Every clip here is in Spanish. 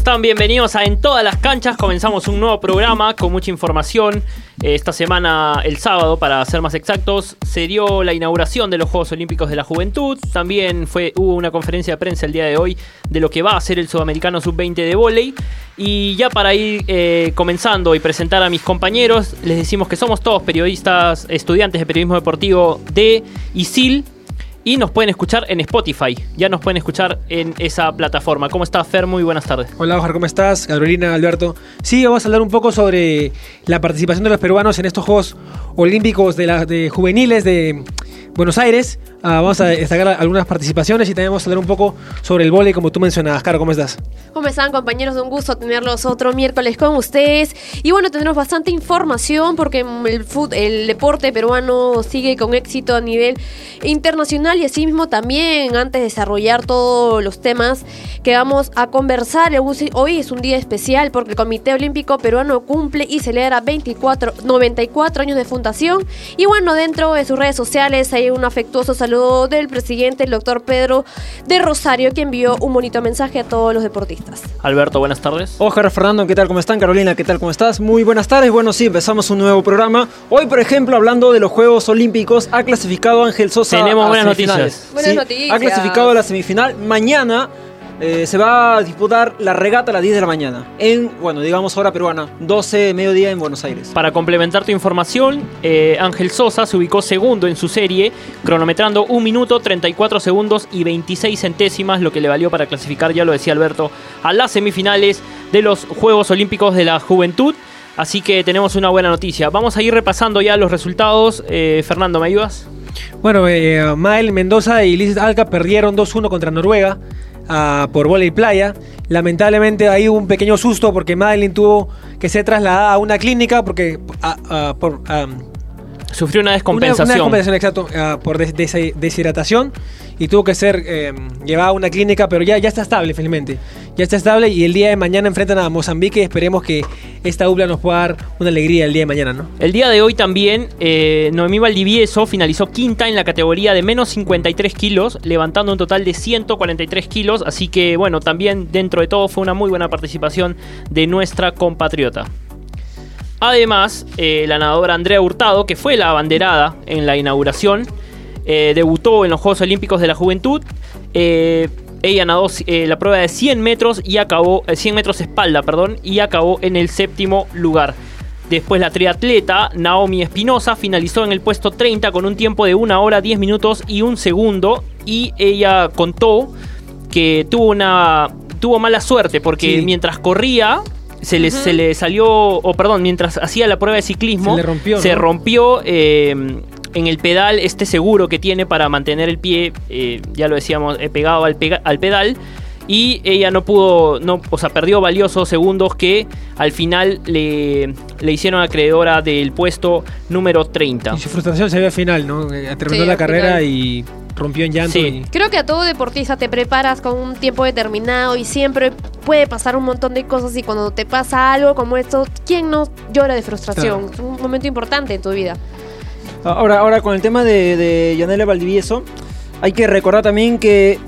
están? Bienvenidos a En todas las canchas. Comenzamos un nuevo programa con mucha información. Eh, esta semana, el sábado, para ser más exactos, se dio la inauguración de los Juegos Olímpicos de la Juventud. También fue, hubo una conferencia de prensa el día de hoy de lo que va a ser el Sudamericano Sub-20 de vóley. Y ya para ir eh, comenzando y presentar a mis compañeros, les decimos que somos todos periodistas, estudiantes de periodismo deportivo de ISIL y nos pueden escuchar en Spotify. Ya nos pueden escuchar en esa plataforma. ¿Cómo estás, Fer? Muy buenas tardes. Hola, Oscar, ¿cómo estás? Carolina, Alberto. Sí, vamos a hablar un poco sobre la participación de los peruanos en estos Juegos Olímpicos de, la, de juveniles de Buenos Aires. Ah, vamos a destacar algunas participaciones y también vamos a hablar un poco sobre el vóley, como tú mencionabas. Caro, ¿cómo estás? ¿Cómo están, compañeros? Un gusto tenerlos otro miércoles con ustedes. Y bueno, tendremos bastante información porque el, el deporte peruano sigue con éxito a nivel internacional y asimismo también antes de desarrollar todos los temas que vamos a conversar. Hoy es un día especial porque el Comité Olímpico Peruano cumple y celebra 24, 94 años de fundación. Y bueno, dentro de sus redes sociales hay un afectuoso saludo del presidente, el doctor Pedro de Rosario, que envió un bonito mensaje a todos los deportistas. Alberto, buenas tardes. Oscar, Fernando, ¿qué tal? ¿Cómo están? Carolina, ¿qué tal? ¿Cómo estás? Muy buenas tardes. Bueno, sí, empezamos un nuevo programa. Hoy, por ejemplo, hablando de los Juegos Olímpicos, ha clasificado Ángel Sosa. Tenemos buenas noticias. Buenas noticias. Ha clasificado a la semifinal. Mañana eh, se va a disputar la regata a las 10 de la mañana. En, bueno, digamos hora peruana, 12 de mediodía en Buenos Aires. Para complementar tu información, eh, Ángel Sosa se ubicó segundo en su serie, cronometrando 1 minuto, 34 segundos y 26 centésimas, lo que le valió para clasificar, ya lo decía Alberto, a las semifinales de los Juegos Olímpicos de la Juventud. Así que tenemos una buena noticia. Vamos a ir repasando ya los resultados. Eh, Fernando, ¿me ayudas? Bueno, Mael Mendoza y Liz Alca perdieron 2-1 contra Noruega por bola y playa. Lamentablemente ahí hubo un pequeño susto porque Madeline tuvo que ser trasladada a una clínica porque por, Sufrió una descompensación. Una, descompensación, exacto, por deshidratación y tuvo que ser eh, llevada a una clínica, pero ya, ya está estable, felizmente. Ya está estable y el día de mañana enfrentan a Mozambique y esperemos que esta dupla nos pueda dar una alegría el día de mañana, ¿no? El día de hoy también, eh, Noemí Valdivieso finalizó quinta en la categoría de menos 53 kilos, levantando un total de 143 kilos, así que bueno, también dentro de todo fue una muy buena participación de nuestra compatriota. Además, eh, la nadadora Andrea Hurtado, que fue la abanderada en la inauguración, eh, debutó en los Juegos Olímpicos de la Juventud. Eh, ella nadó la prueba de 100 metros y acabó 100 metros espalda, perdón, y acabó en el séptimo lugar. Después la triatleta Naomi Espinosa finalizó en el puesto 30 con un tiempo de 1 hora 10 minutos y un segundo y ella contó que tuvo una tuvo mala suerte porque mientras corría se le, se le salió, o perdón, mientras hacía la prueba de ciclismo, se, rompió, se rompió eh, en el pedal este seguro que tiene para mantener el pie, eh, ya lo decíamos, eh, pegado al, al pedal. Y ella no pudo, no, o sea, perdió valiosos segundos que al final le, le hicieron acreedora del puesto número 30. Y su frustración se ve al final, ¿no? Terminó la carrera y rompió en llanto. Creo que a todo deportista te preparas con un tiempo determinado y siempre puede pasar un montón de cosas y cuando te pasa algo como esto, ¿quién no llora de frustración? Es un momento importante en tu vida. Ahora, ahora con el tema de, de Yanela Valdivieso, hay que recordar también que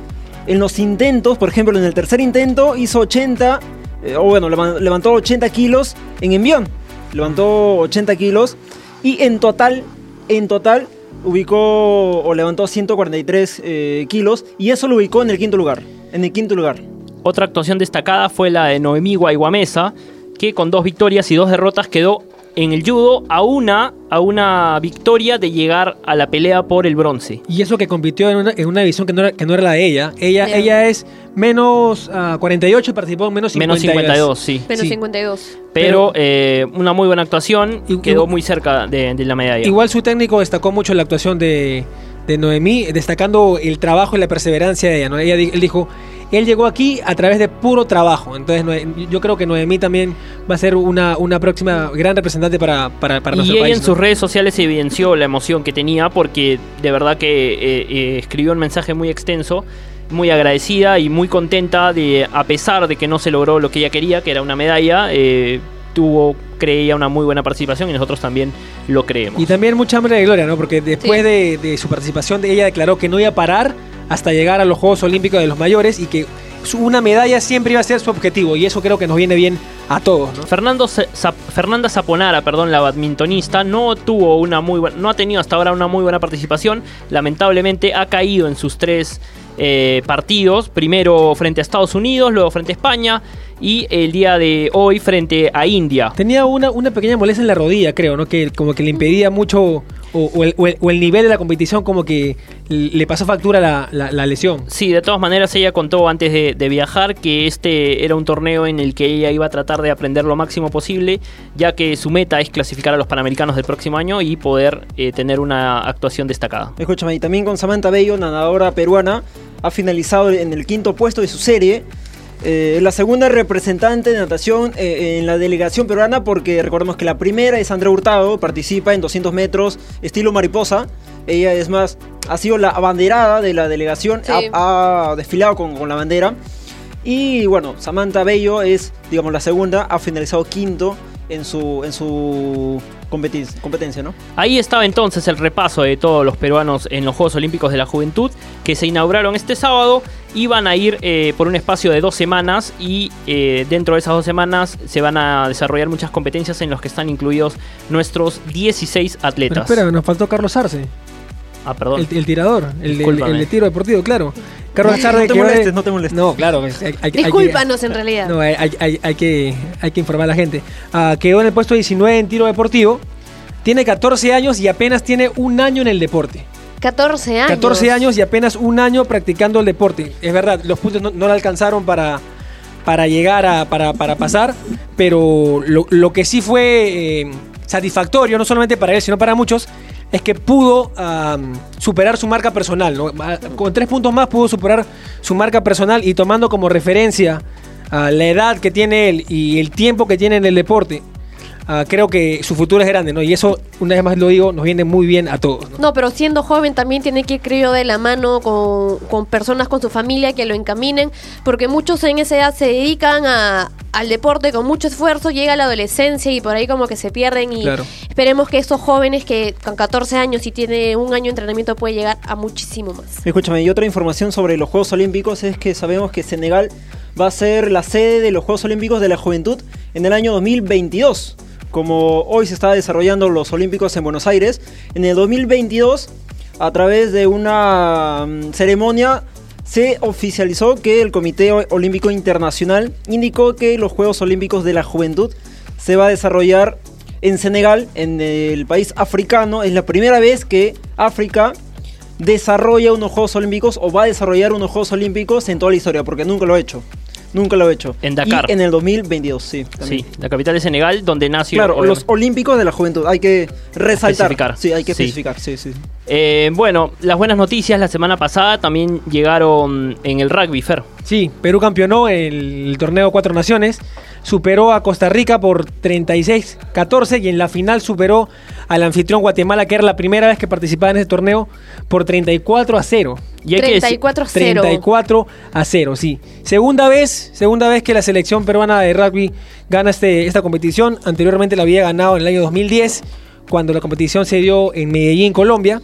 en los intentos, por ejemplo, en el tercer intento hizo 80, eh, o bueno, levantó 80 kilos en envión. Levantó 80 kilos y en total, en total, ubicó o levantó 143 eh, kilos y eso lo ubicó en el quinto lugar. En el quinto lugar. Otra actuación destacada fue la de Noemí Guayguamesa, que con dos victorias y dos derrotas quedó en el judo a una, a una victoria de llegar a la pelea por el bronce. Y eso que compitió en una, en una división que no, era, que no era la de ella. Ella, ella es menos 48 y participó en menos 52. Menos 52, sí. Menos 52. Pero, eh, una muy buena actuación y quedó muy cerca de, de, la medalla. Igual su técnico destacó mucho la actuación de, de Noemí, destacando el trabajo y la perseverancia de ella. ¿no? ella él dijo, él llegó aquí a través de puro trabajo. Entonces yo creo que Noemí también va a ser una, una próxima gran representante para, para, para nuestro y país. Y en sus redes sociales evidenció la emoción que tenía porque de verdad que eh, eh, escribió un mensaje muy extenso muy agradecida y muy contenta de, a pesar de que no se logró lo que ella quería, que era una medalla, eh, tuvo, creía, una muy buena participación y nosotros también lo creemos. Y también mucha hambre de gloria, ¿no? Porque después sí. de, de, su participación, ella declaró que no iba a parar hasta llegar a los Juegos Olímpicos de los mayores y que una medalla siempre iba a ser su objetivo y eso creo que nos viene bien a todos. Fernando Fernanda Zaponara, perdón, la badmintonista, no tuvo una muy no ha tenido hasta ahora una muy buena participación. Lamentablemente ha caído en sus tres eh, partidos. Primero frente a Estados Unidos, luego frente a España y el día de hoy frente a India. Tenía una, una pequeña molestia en la rodilla, creo, ¿no? Que como que le impedía mucho, o, o el, o el- o el nivel de la competición como que le pasó factura la, la- la lesión. Sí, de todas maneras ella contó antes de, de viajar que este era un torneo en el que ella iba a tratar de aprender lo máximo posible, ya que su meta es clasificar a los Panamericanos del próximo año y poder eh, tener una actuación destacada. Escúchame, y también con Samantha Bello, nadadora peruana, ha finalizado en el quinto puesto de su serie. Eh, la segunda representante de natación eh, en la delegación peruana, porque recordemos que la primera es Andrea Hurtado, participa en 200 metros estilo mariposa. Ella es más, ha sido la abanderada de la delegación, Sí. ha, ha desfilado con, con la bandera. Y bueno, Samantha Bello es, digamos, la segunda, ha finalizado quinto en su, en su competencia, ¿no? Ahí estaba entonces el repaso de todos los peruanos en los Juegos Olímpicos de la Juventud que se inauguraron este sábado. Iban a ir eh, por un espacio de dos semanas y eh, dentro de esas dos semanas se van a desarrollar muchas competencias en los que están incluidos nuestros 16 Pero atletas. espera, nos faltó Carlos Arce, ah, perdón. el, el tirador, el de, el, el de tiro deportivo, claro. Carlos Arce No te que molestes, no te molestes. No, claro. hay- hay- hay que- Discúlpanos en realidad. No, hay, hay- hay- hay que, hay que informar a la gente. Ah, quedó en el puesto 19 en tiro deportivo. Tiene 14 años y apenas tiene un año en el deporte. 14 años. 14 años y apenas un año practicando el deporte. Es verdad, los puntos no, no le alcanzaron para, para llegar a para, para pasar, pero lo, lo que sí fue eh, satisfactorio, no solamente para él, sino para muchos, es que pudo superar su marca personal. Con tres puntos más pudo superar su marca personal y tomando como referencia ah, la edad que tiene él y el tiempo que tiene en el deporte. Ah, creo que su futuro es grande, ¿no? Y eso, una vez más lo digo, nos viene muy bien a todos. ¿no? No, pero siendo joven también tiene que ir, creo, de la mano con, con personas, con su familia que lo encaminen, porque muchos en esa edad se dedican a, al deporte con mucho esfuerzo, llega la adolescencia y por ahí como que se pierden y Claro. esperemos que estos jóvenes que con 14 años y tiene un año de entrenamiento puede llegar a muchísimo más. Escúchame, y otra información sobre los Juegos Olímpicos es que sabemos que Senegal va a ser la sede de los Juegos Olímpicos de la Juventud en el año 2022. Como hoy se está desarrollando los Olímpicos en Buenos Aires, en el 2022, a través de una mm, ceremonia, se oficializó que el Comité Olímpico Internacional indicó que los Juegos Olímpicos de la Juventud se va a desarrollar en Senegal, en el país africano. Es la primera vez que África desarrolla unos Juegos Olímpicos o va a desarrollar unos Juegos Olímpicos en toda la historia, porque nunca lo ha hecho. Nunca lo ha hecho. En Dakar. Y en el 2022, sí. también. Sí, la capital de Senegal, donde nació. Claro, los. Olímpicos de la Juventud. Hay que resaltar. Especificar. Sí, hay que Sí. especificar. Sí, sí. Eh, bueno, las buenas noticias la semana pasada también llegaron en el rugby, Fer. Sí, Perú campeonó el torneo Cuatro Naciones, superó a Costa Rica por 36-14 y en la final superó al anfitrión Guatemala, que era la primera vez que participaba en ese torneo, por 34 a 0. Y hay que decir- 34 0. 34 a 0, sí. Segunda vez, segunda vez que la selección peruana de rugby gana este, esta competición. Anteriormente la había ganado en el año 2010, cuando la competición se dio en Medellín, Colombia.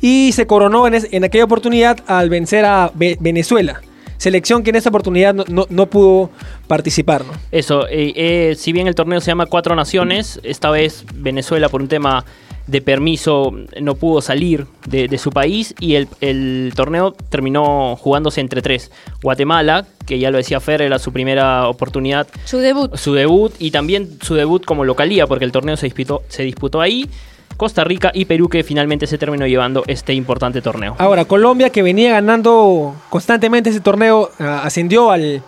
Y se coronó en, es- en aquella oportunidad al vencer a Ve- Venezuela. Selección que en esta oportunidad no, no- no pudo participar. ¿no? Eso, eh, eh, si bien el torneo se llama Cuatro Naciones, esta vez Venezuela por un tema de permiso no pudo salir de, de su país y el, el torneo terminó jugándose entre tres. Guatemala, que ya lo decía Fer, era su primera oportunidad, Su debut. su debut y también su debut como localía, porque el torneo se disputó, se disputó ahí. Costa Rica y Perú que finalmente se terminó llevando este importante torneo. Ahora, Colombia, que venía ganando constantemente ese torneo, ah, ascendió al-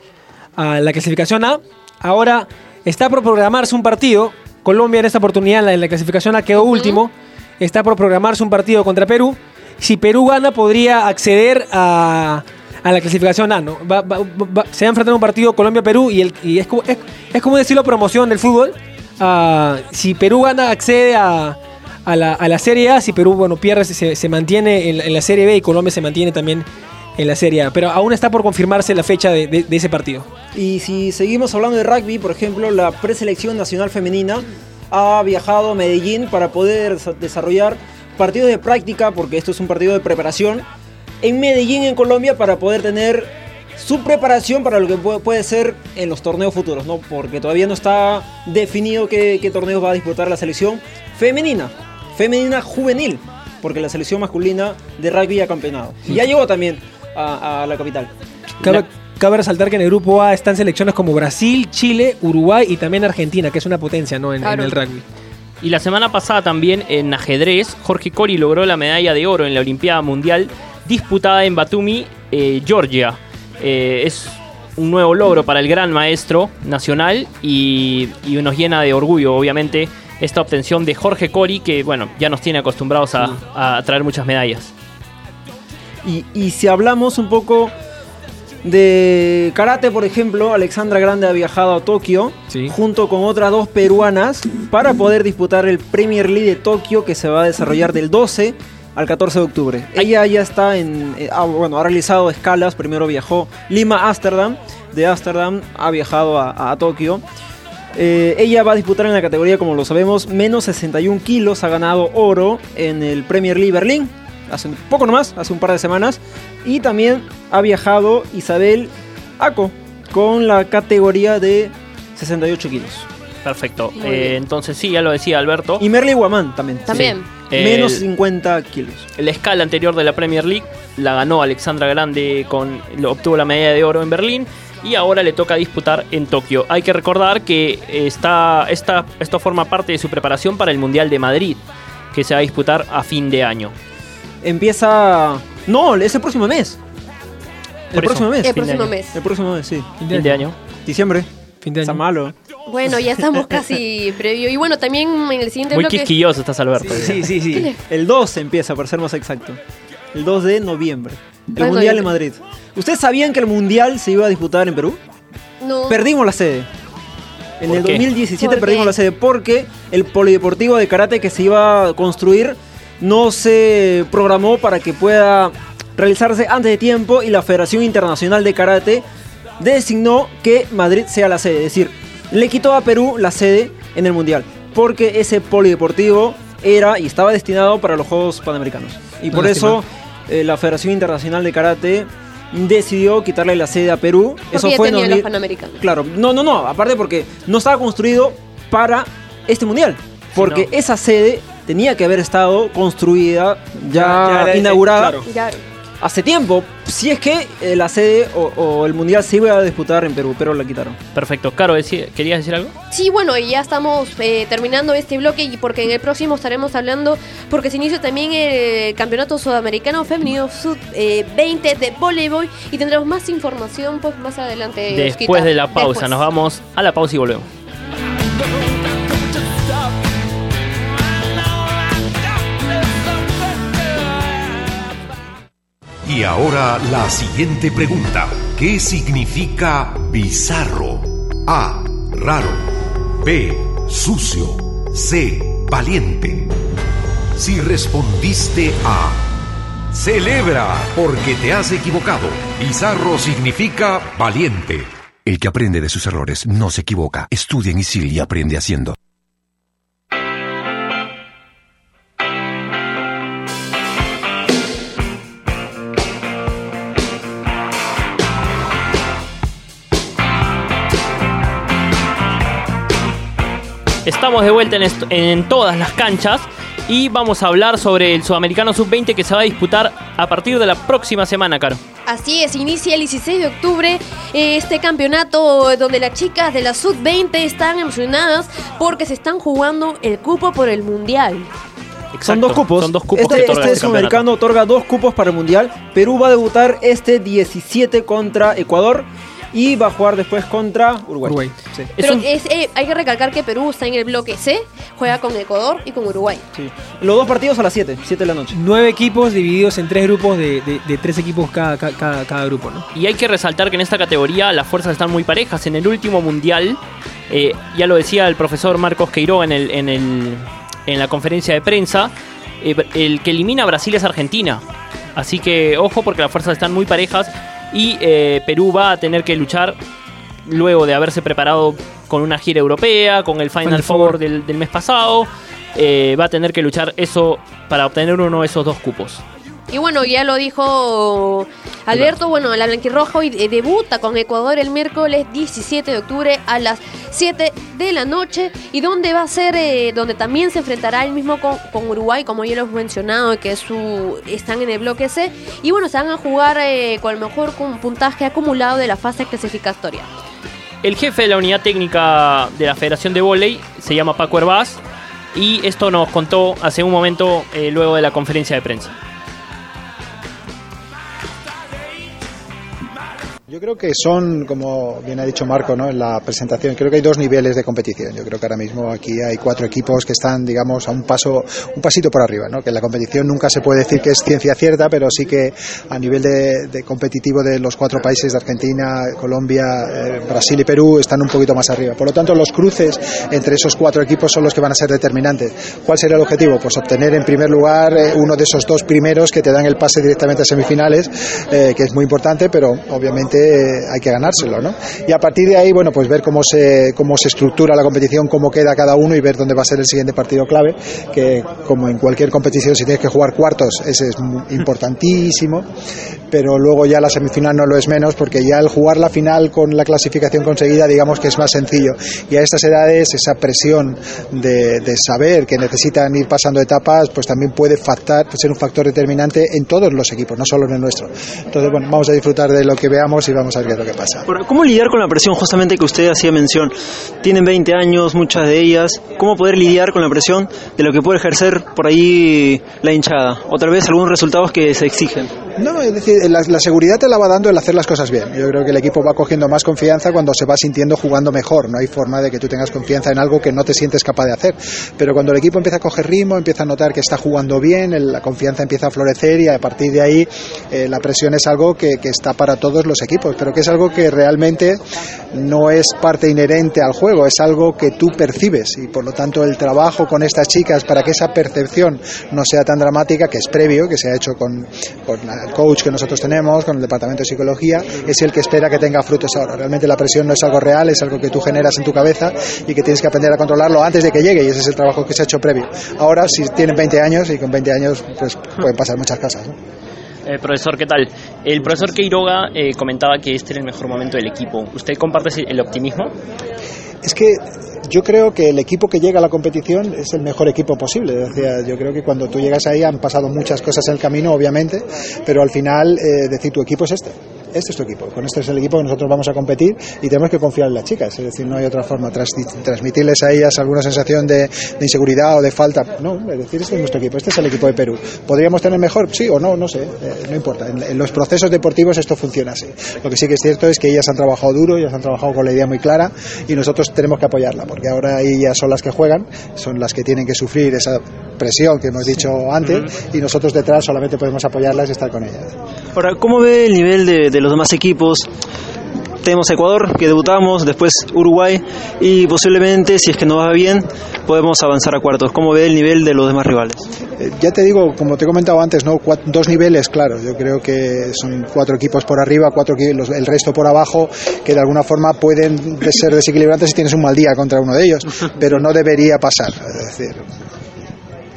a la clasificación A. Ahora está por programarse un partido. Colombia en esta oportunidad en la, en la clasificación A quedó último. Está por programarse un partido contra Perú. Si Perú gana, podría acceder a, a la clasificación A. ¿no? Va- va- va- se va a enfrentar un partido Colombia-Perú y, el, y es, como, es, es como estilo promoción del fútbol. Ah, si Perú gana, accede a, a la, a la Serie A. Si Perú bueno, pierde, se, se mantiene en, la- Serie B y Colombia se mantiene también en la Serie A. Pero aún está por confirmarse la fecha de, ese partido. Y si seguimos hablando de rugby, por ejemplo, la preselección nacional femenina ha viajado a Medellín para poder desa- desarrollar partidos de práctica, porque esto es un partido de preparación, en Medellín, en Colombia, para poder tener su preparación para lo que puede, puede ser en los torneos futuros, ¿no? Porque todavía no está definido qué, qué torneos va a disputar la selección femenina, femenina juvenil, porque la selección masculina de rugby ha campeonado. Y ya llegó también a, a la capital. Cabe, cabe resaltar que en el grupo A están selecciones como Brasil, Chile, Uruguay y también Argentina, que es una potencia ¿no? en, el rugby. Y la semana pasada también en ajedrez, Jorge Cori logró la medalla de oro en la Olimpiada Mundial disputada en Batumi, eh, Georgia. Eh, es un nuevo logro para el gran maestro nacional y, y nos llena de orgullo, obviamente, esta obtención de Jorge Cori, que bueno, ya nos tiene acostumbrados a, a traer muchas medallas. Y, y si hablamos un poco de karate, por ejemplo, Alexandra Grande ha viajado a Tokio Sí. junto con otras dos peruanas para poder disputar el Premier League de Tokio que se va a desarrollar del 12 al 14 de octubre. Ella ya está en, eh, ah, bueno, ha realizado escalas, primero viajó Lima, Ámsterdam, de Ámsterdam ha viajado a, a Tokio. Eh, ella va a disputar en la categoría, como lo sabemos, menos 61 kilos, ha ganado oro en el Premier League Berlín, hace un poco nomás, hace un par de semanas. Y también ha viajado Isabel Aco con la categoría de 68 kilos. Perfecto. Eh, entonces sí, ya lo decía Alberto. Y Merly Guamán también. También. El- Menos 50 kilos. La escala anterior de la Premier League la ganó Alexandra Grande con lo- obtuvo la medalla de oro en Berlín y ahora le toca disputar en Tokio. Hay que recordar que está, esta, esto forma parte de su preparación para el Mundial de Madrid, que se va a disputar a fin de año. Empieza. No, es el próximo mes. El próximo mes. El próximo mes. El próximo mes, sí. Fin de año. Diciembre. Fin de Está año. malo. Bueno, ya estamos casi previo. Y bueno, también en el siguiente Muy bloque. quisquilloso estás, Alberto. Sí, sí, sí. ¿Qué le- El 2 empieza, para ser más exacto. El 2 de noviembre. El Mundial en noviembre. Madrid. ¿Ustedes sabían que el Mundial se iba a disputar en Perú? No. Perdimos la sede. En ¿Por el qué? 2017 ¿Por perdimos qué? la sede porque el polideportivo de karate que se iba a construir no se programó para que pueda realizarse antes de tiempo y la Federación Internacional de Karate designó que Madrid sea la sede. Es decir, le quitó a Perú la sede en el Mundial porque ese polideportivo era y estaba destinado para los Juegos Panamericanos. Y por Lástima. eso eh, la Federación Internacional de Karate decidió quitarle la sede a Perú. Porque Eso fue en 2000 los panamericanos. Claro, no, no, no, aparte porque no estaba construido para este mundial. Porque no. esa sede tenía que haber estado construida, ya, Ya, ya, eh, inaugurada claro. Hace tiempo. Si es que eh, la sede o, o el mundial se iba a disputar en Perú, pero la quitaron. Perfecto. Caro, ¿querías decir algo? Sí, bueno, y ya estamos eh, terminando este bloque y porque en el próximo estaremos hablando, porque se inicia también el Campeonato Sudamericano Femenino Sub-20 de voleibol y tendremos más información pues más adelante. Después Osquita. de la pausa. Después. Nos vamos a la pausa y volvemos. Y ahora la siguiente pregunta. ¿Qué significa bizarro? A. Raro. B. Sucio. C. Valiente. Si respondiste A. Celebra porque te has equivocado. Bizarro significa valiente. El que aprende de sus errores no se equivoca. Estudia en ISIL y aprende haciendo. Estamos de vuelta en, todas las canchas y vamos a hablar sobre el Sudamericano Sub-20 que se va a disputar a partir de la próxima semana, Caro. Así es, inicia el 16 de octubre eh, este campeonato donde las chicas de la Sub-20 están emocionadas porque se están jugando el cupo por el Mundial. Son Exacto, dos cupos. Son dos cupos este que este este sudamericano otorga dos cupos para el mundial. Perú va a debutar este 17 contra Ecuador y va a jugar después contra Uruguay. Uruguay. Sí. Es Pero un- es, eh, hay que recalcar que Perú está en el bloque C, juega con Ecuador y con Uruguay. sí. Los dos partidos a las 7, 7 de la noche. Nueve equipos divididos en tres grupos de, de- de tres equipos cada, cada- cada, cada grupo, ¿no? Y hay que resaltar que en esta categoría las fuerzas están muy parejas. En el último mundial, eh, ya lo decía el profesor Marcos Queiroga en, el, en, el, en la conferencia de prensa, eh, el que elimina a Brasil es Argentina. Así que ojo porque las fuerzas están muy parejas y eh, Perú va a tener que luchar luego de haberse preparado con una gira europea, con el Final, Four Four. del, del mes pasado. eh, va a tener que luchar eso para obtener uno de esos dos cupos. Y bueno, ya lo dijo Alberto, bueno, la Blanquirroja hoy eh, debuta con Ecuador el miércoles 17 de octubre a las 7 de la noche y donde va a ser, eh, donde también se enfrentará el mismo con, con Uruguay, como ya lo hemos mencionado, que su, están en el bloque C. Y bueno, se van a jugar eh, con el mejor puntaje acumulado de la fase clasificatoria. El jefe de la unidad técnica de la Federación de Voley se llama Paco Herbaz y esto nos contó hace un momento eh, luego de la conferencia de prensa. Yo creo que son, como bien ha dicho Marco ¿no? en la presentación, creo que hay dos niveles de competición. Yo creo que ahora mismo aquí hay cuatro equipos que están, digamos, a un paso, un pasito por arriba. ¿no? Que la competición nunca se puede decir que es ciencia cierta, pero sí que a nivel de, competitivo de los cuatro países de Argentina, Colombia, eh, Brasil y Perú están un poquito más arriba. Por lo tanto, los cruces entre esos cuatro equipos son los que van a ser determinantes. ¿Cuál será el objetivo? Pues obtener en primer lugar eh, uno de esos dos primeros que te dan el pase directamente a semifinales, eh, que es muy importante, pero obviamente hay que ganárselo, ¿no? Y a partir de ahí, bueno, pues ver cómo se, cómo se estructura la competición, cómo queda cada uno y ver dónde va a ser el siguiente partido clave, que como en cualquier competición, si tienes que jugar cuartos, ese es importantísimo, pero luego ya la semifinal no lo es menos, porque ya el jugar la final con la clasificación conseguida, digamos que es más sencillo. Y a estas edades, esa presión de, saber que necesitan ir pasando etapas, pues también puede ser un factor determinante en todos los equipos, no solo en el nuestro. Entonces, bueno, vamos a disfrutar de lo que veamos y vamos a ver qué es lo que pasa. ¿Cómo lidiar con la presión justamente que usted hacía mención? Tienen 20 años, muchas de ellas. ¿Cómo poder lidiar con la presión de lo que puede ejercer por ahí la hinchada? O tal vez algunos resultados que se exigen. No, es decir, la, la seguridad te la va dando el hacer las cosas bien. Yo creo que el equipo va cogiendo más confianza cuando se va sintiendo jugando mejor. No hay forma de que tú tengas confianza en algo que no te sientes capaz de hacer. Pero cuando el equipo empieza a coger ritmo, empieza a notar que está jugando bien, el- la confianza empieza a florecer y a partir de ahí eh, la presión es algo que, que está para todos los equipos, pero que es algo que realmente no es parte inherente al juego, es algo que tú percibes y por lo tanto el trabajo con estas chicas para que esa percepción no sea tan dramática, que es previo, que se ha hecho con, con el coach que nosotros tenemos, con el departamento de psicología, es el que espera que tenga frutos ahora. Realmente la presión no es algo real, es algo que tú generas en tu cabeza y que tienes que aprender a controlarlo antes de que llegue y ese es el trabajo que se ha hecho previo. Ahora, si tienen 20 años y con 20 años pues pueden pasar muchas cosas. ¿no? Eh, profesor, ¿qué tal? El profesor Queiroga eh, comentaba que este era el mejor momento del equipo. ¿Usted comparte el optimismo? Es que yo creo que el equipo que llega a la competición es el mejor equipo posible. Yo creo que cuando tú llegas ahí han pasado muchas cosas en el camino, obviamente, pero al final eh, decir tu equipo es este. Este es tu equipo, con este es el equipo que nosotros vamos a competir y tenemos que confiar en las chicas, es decir, no hay otra forma, tras, transmitirles a ellas alguna sensación de, de inseguridad o de falta, no, es decir, este es nuestro equipo, este es el equipo de Perú. ¿Podríamos tener mejor? Sí o no, no sé, eh, no importa, en, en los procesos deportivos esto funciona así. Lo que sí que es cierto es que ellas han trabajado duro, ellas han trabajado con la idea muy clara y nosotros tenemos que apoyarla, porque ahora ellas son las que juegan, son las que tienen que sufrir esa presión que hemos dicho antes y nosotros detrás solamente podemos apoyarlas y estar con ellas. Ahora, ¿cómo ve el nivel de, de los demás equipos? Tenemos Ecuador, que debutamos, después Uruguay y posiblemente, si es que nos va bien, podemos avanzar a cuartos. ¿Cómo ve el nivel de los demás rivales? Eh, ya te digo, como te he comentado antes, ¿no? Cua- dos niveles, claro. Yo creo que son cuatro equipos por arriba, cuatro los- el resto por abajo, que de alguna forma pueden de- ser desequilibrantes si tienes un mal día contra uno de ellos, pero no debería pasar. Es decir,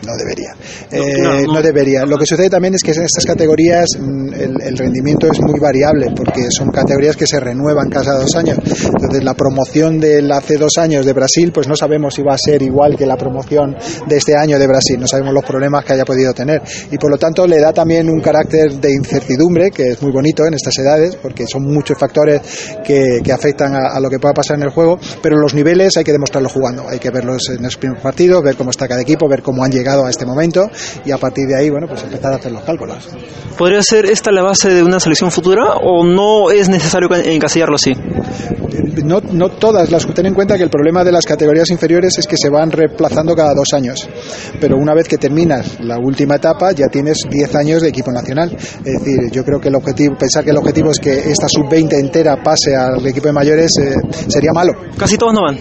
no debería. Eh, no, no, no. debería. Lo que sucede también es que en estas categorías mm, el, el rendimiento es muy variable porque son categorías que se renuevan cada dos años. Entonces la promoción del hace dos años de Brasil, pues no sabemos si va a ser igual que la promoción de este año de Brasil. No sabemos los problemas que haya podido tener y por lo tanto le da también un carácter de incertidumbre que es muy bonito en estas edades porque son muchos factores que, que afectan a, a lo que pueda pasar en el juego. Pero los niveles hay que demostrarlo jugando. Hay que verlos en los primeros partidos, ver cómo está cada equipo, ver cómo han llegado a este momento y a partir de ahí, bueno, pues empezar a hacer los cálculos. ¿Podría ser esta la base de una selección futura o no es necesario encasillarlo así? No, no todas las ten en cuenta que el problema de las categorías inferiores es que se van reemplazando cada dos años pero una vez que terminas la última etapa ya tienes 10 años de equipo nacional es decir yo creo que el objetivo pensar que el objetivo es que esta sub 20 entera pase al equipo de mayores eh, sería malo Casi todos no van,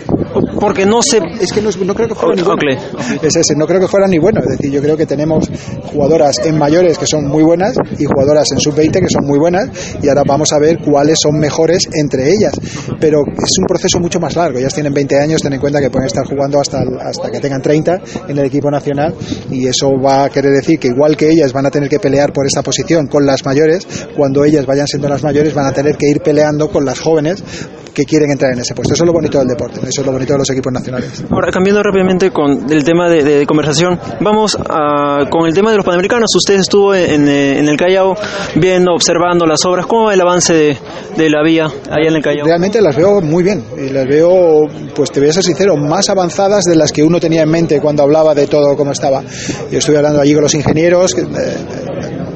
porque no se... es que no, no creo que fuera ni bueno. Ok, Es ese, no creo que fuera ni bueno. Es decir, yo creo que tenemos jugadoras en mayores que son muy buenas y jugadoras en sub-20 que son muy buenas y ahora vamos a ver cuáles son mejores entre ellas. pero es un proceso mucho más largo. Ellas tienen 20 años, ten en cuenta que pueden estar jugando hasta, hasta que tengan 30 en el equipo nacional y eso va a querer decir que igual que ellas van a tener que pelear por esta posición con las mayores, cuando ellas vayan siendo las mayores van a tener que ir peleando con las jóvenes que quieren entrar en ese puesto. Eso es lo bonito del deporte, eso es lo bonito de los equipos nacionales. Ahora, cambiando rápidamente con el tema de, de conversación, vamos a, con el tema de los panamericanos. Usted estuvo en, en el Callao viendo, observando las obras. ¿Cómo va el avance de, de la vía allá en el Callao? Realmente las veo muy bien y las veo, pues te voy a ser sincero, más avanzadas de las que uno tenía en mente cuando hablaba de todo cómo estaba. Yo estuve hablando allí con los ingenieros, eh,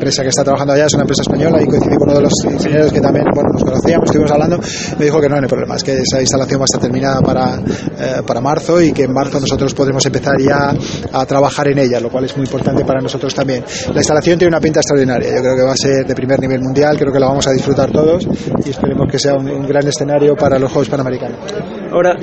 empresa que está trabajando allá es una empresa española y coincidí con uno de los ingenieros que también bueno, nos conocíamos, estuvimos hablando, me dijo que no, no hay problema, es que esa instalación va a estar terminada para, eh, para marzo y que en marzo nosotros podremos empezar ya a trabajar en ella, lo cual es muy importante para nosotros también. La instalación tiene una pinta extraordinaria, yo creo que va a ser de primer nivel mundial, creo que la vamos a disfrutar todos y esperemos que sea un, un gran escenario para los Juegos Panamericanos. Ahora,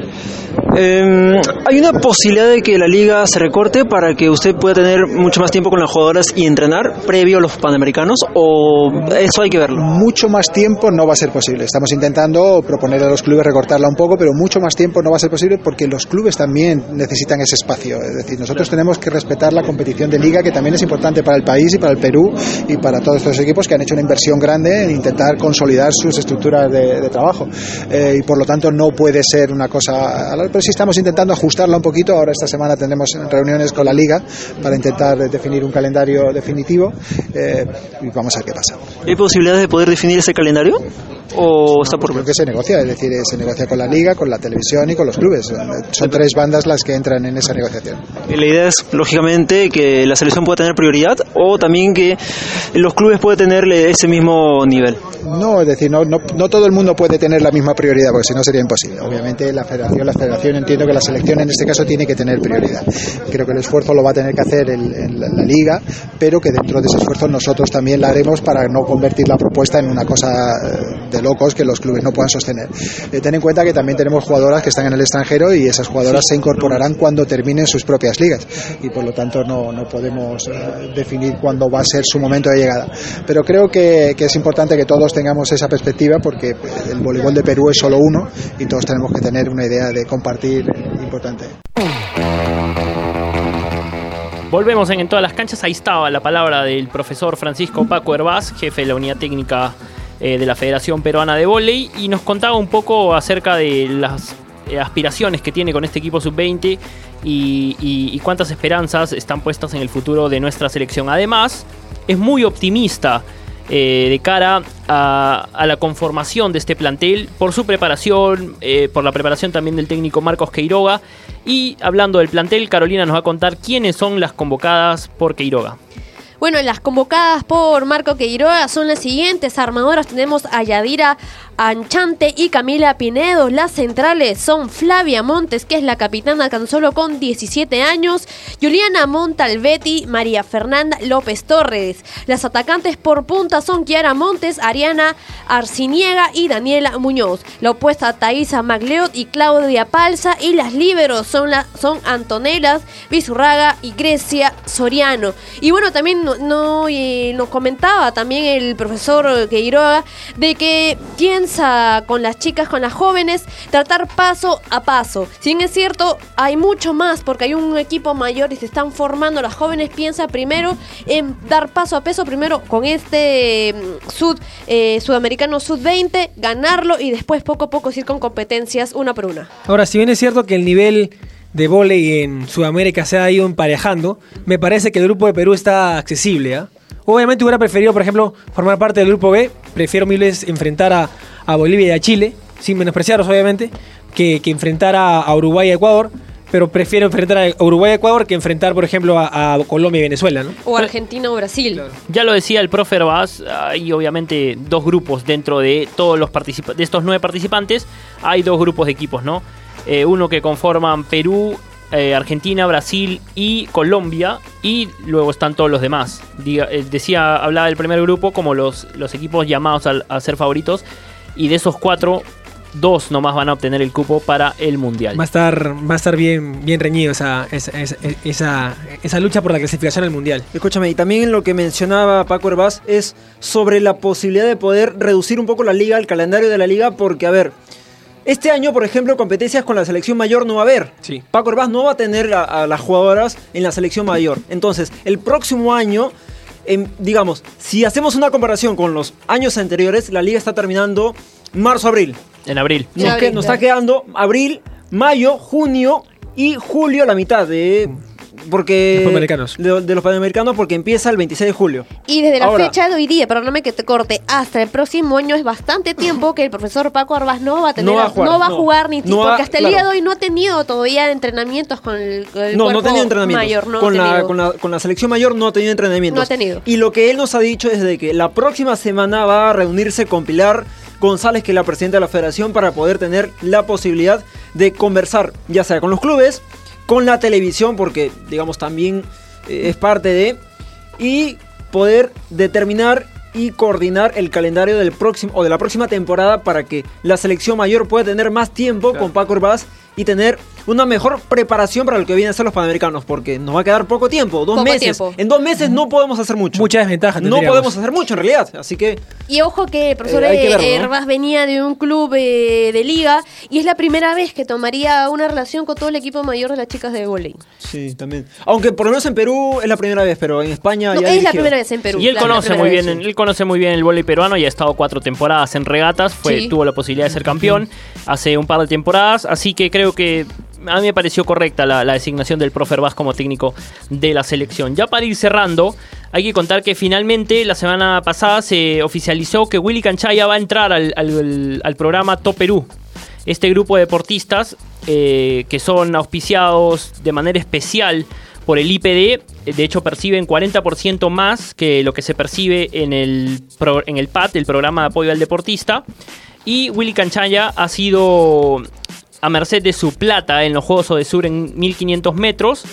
eh, ¿hay una posibilidad de que la liga se recorte para que usted pueda tener mucho más tiempo con las jugadoras y entrenar previo a los panamericanos? ¿O eso hay que verlo? Mucho más tiempo no va a ser posible. Estamos intentando proponer a los clubes recortarla un poco, pero mucho más tiempo no va a ser posible porque los clubes también necesitan ese espacio. Es decir, nosotros tenemos que respetar la competición de liga, que también es importante para el país y para el Perú y para todos estos equipos que han hecho una inversión grande en intentar consolidar sus estructuras de, de trabajo. Eh, y por lo tanto no puede ser una cosa. Pero sí estamos intentando ajustarla un poquito. Ahora esta semana tendremos reuniones con la liga para intentar definir un calendario definitivo eh, y vamos a ver qué pasa. ¿Hay posibilidades de poder definir ese calendario? ¿O está por Creo que se negocia, es decir, se negocia con la liga, con la televisión y con los clubes. Son tres bandas las que entran en esa negociación. Y la idea es, lógicamente, que la selección pueda tener prioridad o también que los clubes puedan tenerle ese mismo nivel. No, es decir, no, no, no todo el mundo puede tener la misma prioridad, porque si no sería imposible. Obviamente la federación, la federación entiendo que la selección en este caso tiene que tener prioridad. Creo que el esfuerzo lo va a tener que hacer el, el, la, la liga, pero que dentro de ese esfuerzo nosotros también la haremos para no convertir la propuesta en una cosa de locos que los clubes no puedan sostener. Eh, ten en cuenta que también tenemos jugadoras que están en el extranjero y esas jugadoras se incorporarán cuando terminen sus propias ligas y por lo tanto no, no podemos eh, definir cuándo va a ser su momento de llegada. Pero creo que, es importante que todos tengamos esa perspectiva porque el voleibol de Perú es solo uno y todos tenemos que tener una idea de compartir importante. Volvemos en, en todas las canchas. Ahí estaba la palabra del profesor Francisco Paco Herbaz, jefe de la unidad técnica eh, de la Federación Peruana de Voley, y nos contaba un poco acerca de las eh, aspiraciones que tiene con este equipo sub-20 y, cuántas esperanzas están puestas en el futuro de nuestra selección. Además, es muy optimista eh, de cara a, la conformación de este plantel, por su preparación, por la preparación también del técnico Marcos Queiroga. Y hablando del plantel, Carolina nos va a contar quiénes son las convocadas por Queiroga. Bueno, las convocadas por Marco Queiroga son las siguientes armadoras. Tenemos a Yadira Anchante y Camila Pinedo. Las centrales son Flavia Montes, que es la capitana tan solo con 17 años, Juliana Montalvetti, María Fernanda López Torres. Las atacantes por punta son Kiara Montes, Ariana Arciniega y Daniela Muñoz. La opuesta Thaisa Magleot y Claudia Palza. Y las líberos son, la, son Antonelas Vizurraga y Grecia Soriano. Y bueno, también no, no nos comentaba también el profesor Queiroga de que piensa con las chicas, con las jóvenes, tratar paso a paso. Si bien es cierto, hay mucho más porque hay un equipo mayor y se están formando. Las jóvenes piensa primero en dar paso a peso, primero con este sud, eh, sudamericano sud-20, ganarlo y después poco a poco ir con competencias una por una. Ahora, si bien es cierto que el nivel de volei en Sudamérica se ha ido emparejando, me parece que el grupo de Perú está accesible. ¿eh? Obviamente hubiera preferido, por ejemplo, formar parte del grupo B. Prefiero mil veces enfrentar a, a Bolivia y a Chile, sin menospreciarlos obviamente, que, que enfrentar a, a, Uruguay y a Ecuador. Pero prefiero enfrentar a Uruguay y Ecuador que enfrentar, por ejemplo, a, a Colombia y Venezuela, ¿no? O Argentina o Brasil. Claro. Ya lo decía el profe Herbaz, hay obviamente dos grupos dentro de todos los participantes, de estos nueve participantes, hay dos grupos de equipos, ¿no? Eh, uno que conforman Perú, eh, Argentina, Brasil y Colombia y luego están todos los demás. Diga, eh, decía, hablaba del primer grupo como los, los equipos llamados a, a, ser favoritos y de esos cuatro, dos nomás van a obtener el cupo para el Mundial. Va a estar, va a estar bien, bien reñido esa, esa, esa, esa lucha por la clasificación al Mundial. Escúchame, y también lo que mencionaba Paco Herbaz es sobre la posibilidad de poder reducir un poco la liga, el calendario de la liga, porque a ver, Este año, por ejemplo, competencias con la selección mayor no va a haber. Sí. Paco Herbaz no va a tener a, a las jugadoras en la selección mayor. Entonces, el próximo año, em, digamos, si hacemos una comparación con los años anteriores, la liga está terminando marzo-abril. En abril. Nos, abril, nos está quedando abril, mayo, junio y julio la mitad de... Porque, Los Panamericanos. De, de los Panamericanos porque empieza el 26 de julio. Y desde la Ahora- fecha de hoy día, perdóname que te corte, hasta el próximo año es bastante tiempo que el profesor Paco Arbaz no va a tener, No va a jugar, no va a no. jugar ni No porque hasta el claro. día de hoy no ha tenido todavía entrenamientos con el, con el No, no ha cuerpo tenido entrenamientos. mayor, no ha con, la, tenido. con, la, con la selección mayor no ha tenido entrenamientos. No ha tenido. Y lo que él nos ha dicho es de que la próxima semana va a reunirse con Pilar González, que es la presidenta de la federación, para poder tener la posibilidad de conversar, ya sea con los clubes, con la televisión, porque digamos también eh, es parte de, y poder determinar y coordinar el calendario del próximo o de la próxima temporada para que la selección mayor pueda tener más tiempo con Paco Herbaz y tener una mejor preparación para lo que vienen a ser los panamericanos, porque nos va a quedar poco tiempo, dos Poco meses. tiempo. En dos meses no podemos hacer mucho. Mucha desventaja No podemos hacer mucho en realidad, así que Y ojo que el profesor Eh, que verlo, ¿no? Herbaz venía de un club eh, de liga y es la primera vez que tomaría una relación con todo el equipo mayor de las chicas de volei. sí, también. Aunque por lo menos en Perú es la primera vez, pero en España No, ya es la primera vez en Perú. Y él la- la conoce muy vez. bien, él conoce muy bien el vóley peruano y ha estado cuatro temporadas en regatas, fue, Sí. tuvo la posibilidad de ser campeón hace un par de temporadas, así que creo que a mí me pareció correcta la, designación del profe Herbaz como técnico de la selección. Ya para ir cerrando, hay que contar que finalmente la semana pasada se oficializó que Willy Canchaya va a entrar al, al- programa Top Perú. Este grupo de deportistas eh, que son auspiciados de manera especial por el IPD, eh, de hecho perciben 40% más que lo que se percibe en el, en el PAT, el programa de apoyo al deportista. Y Willy Canchaya ha sido a merced de su plata en los Juegos Odesur en 1500 metros,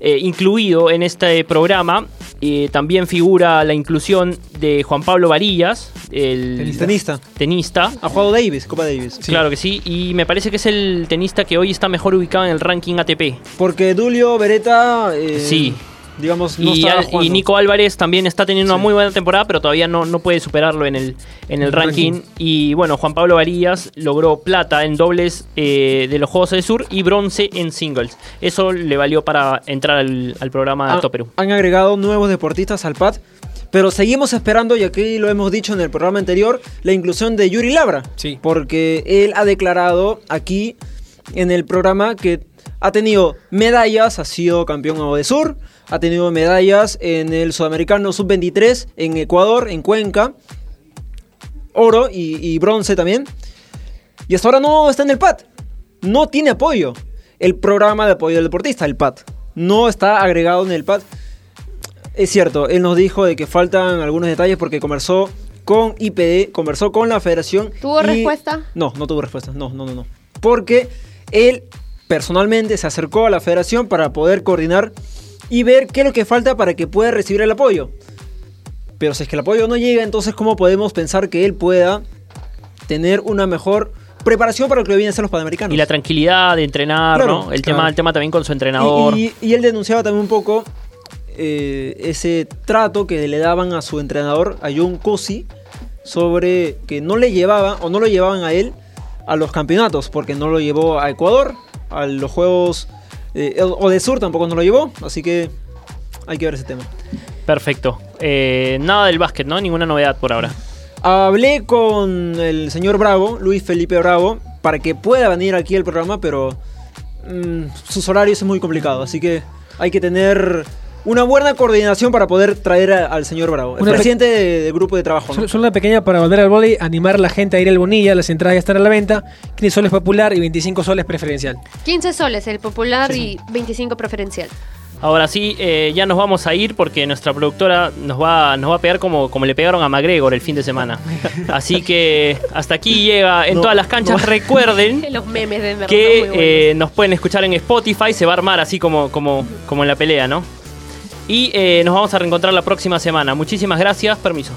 eh, incluido en este programa. eh, también figura la inclusión de Juan Pablo Varillas, el Tenista. tenista. Ha jugado Davis, Copa Davis. Claro que sí, y me parece que es el tenista que hoy está mejor ubicado en el ranking ATP. Porque Dulio Beretta, eh, Sí. Digamos, no y, está Al- y jugando. Nico Álvarez también está teniendo una muy buena temporada, pero todavía no, no puede superarlo en el, en el ranking. Y bueno, Juan Pablo Varillas logró plata en dobles eh, de los Juegos del Sur y bronce en singles. Eso le valió para entrar al, al programa Han- Top Perú. Han agregado nuevos deportistas al PAD, pero seguimos esperando, y aquí lo hemos dicho en el programa anterior, la inclusión de Yuri Labra. Sí. Porque él ha declarado aquí en el programa que ha tenido medallas, ha sido campeón de Sur, ha tenido medallas en el Sudamericano Sub-23 en Ecuador, en Cuenca, oro y, y bronce también. Y hasta ahora no está en el PAD. No tiene apoyo. El programa de apoyo del deportista, el PAD. No está agregado en el PAD. Es cierto, él nos dijo de que faltan algunos detalles porque conversó con IPD, conversó con la federación. ¿Tuvo y- respuesta? No, no tuvo respuesta. No, no, no, no. Porque él personalmente se acercó a la federación para poder coordinar y ver qué es lo que falta para que pueda recibir el apoyo. Pero si es que el apoyo no llega, entonces ¿cómo podemos pensar que él pueda tener una mejor preparación para lo que vienen a ser los Panamericanos? Y la tranquilidad de entrenar, Claro, ¿no? El, claro. tema, el tema también con su entrenador. Y, y- y él denunciaba también un poco eh, ese trato que le daban a su entrenador, a John Cosi, sobre que no le llevaban o no lo llevaban a él a los campeonatos, porque no lo llevó a Ecuador, a los Juegos eh, o de Sur tampoco no lo llevó, así que hay que ver ese tema. Perfecto. Eh, nada del básquet, ¿no? Ninguna novedad por ahora. Hablé con el señor Bravo, Luis Felipe Bravo, para que pueda venir aquí al programa, pero mm, sus horarios es muy complicado, así que hay que tener una buena coordinación para poder traer a- al señor Bravo, el Una presidente de- del grupo de trabajo. ¿no? Solo, una pequeña para volver al vóley, animar a la gente a ir al Bonilla, las entradas ya están a la venta, 15 soles popular y 25 soles preferencial. 15 soles el popular y 25 preferencial. Ahora sí, eh, ya nos vamos a ir porque nuestra productora nos va, nos va a pegar como, como le pegaron a McGregor el fin de semana. Así que hasta aquí llega en No, todas las canchas. Recuerden Los memes de verdad. que eh, nos pueden escuchar en Spotify, se va a armar así como, como, como en la pelea, ¿no? Y eh, nos vamos a reencontrar la próxima semana. Muchísimas gracias, permiso.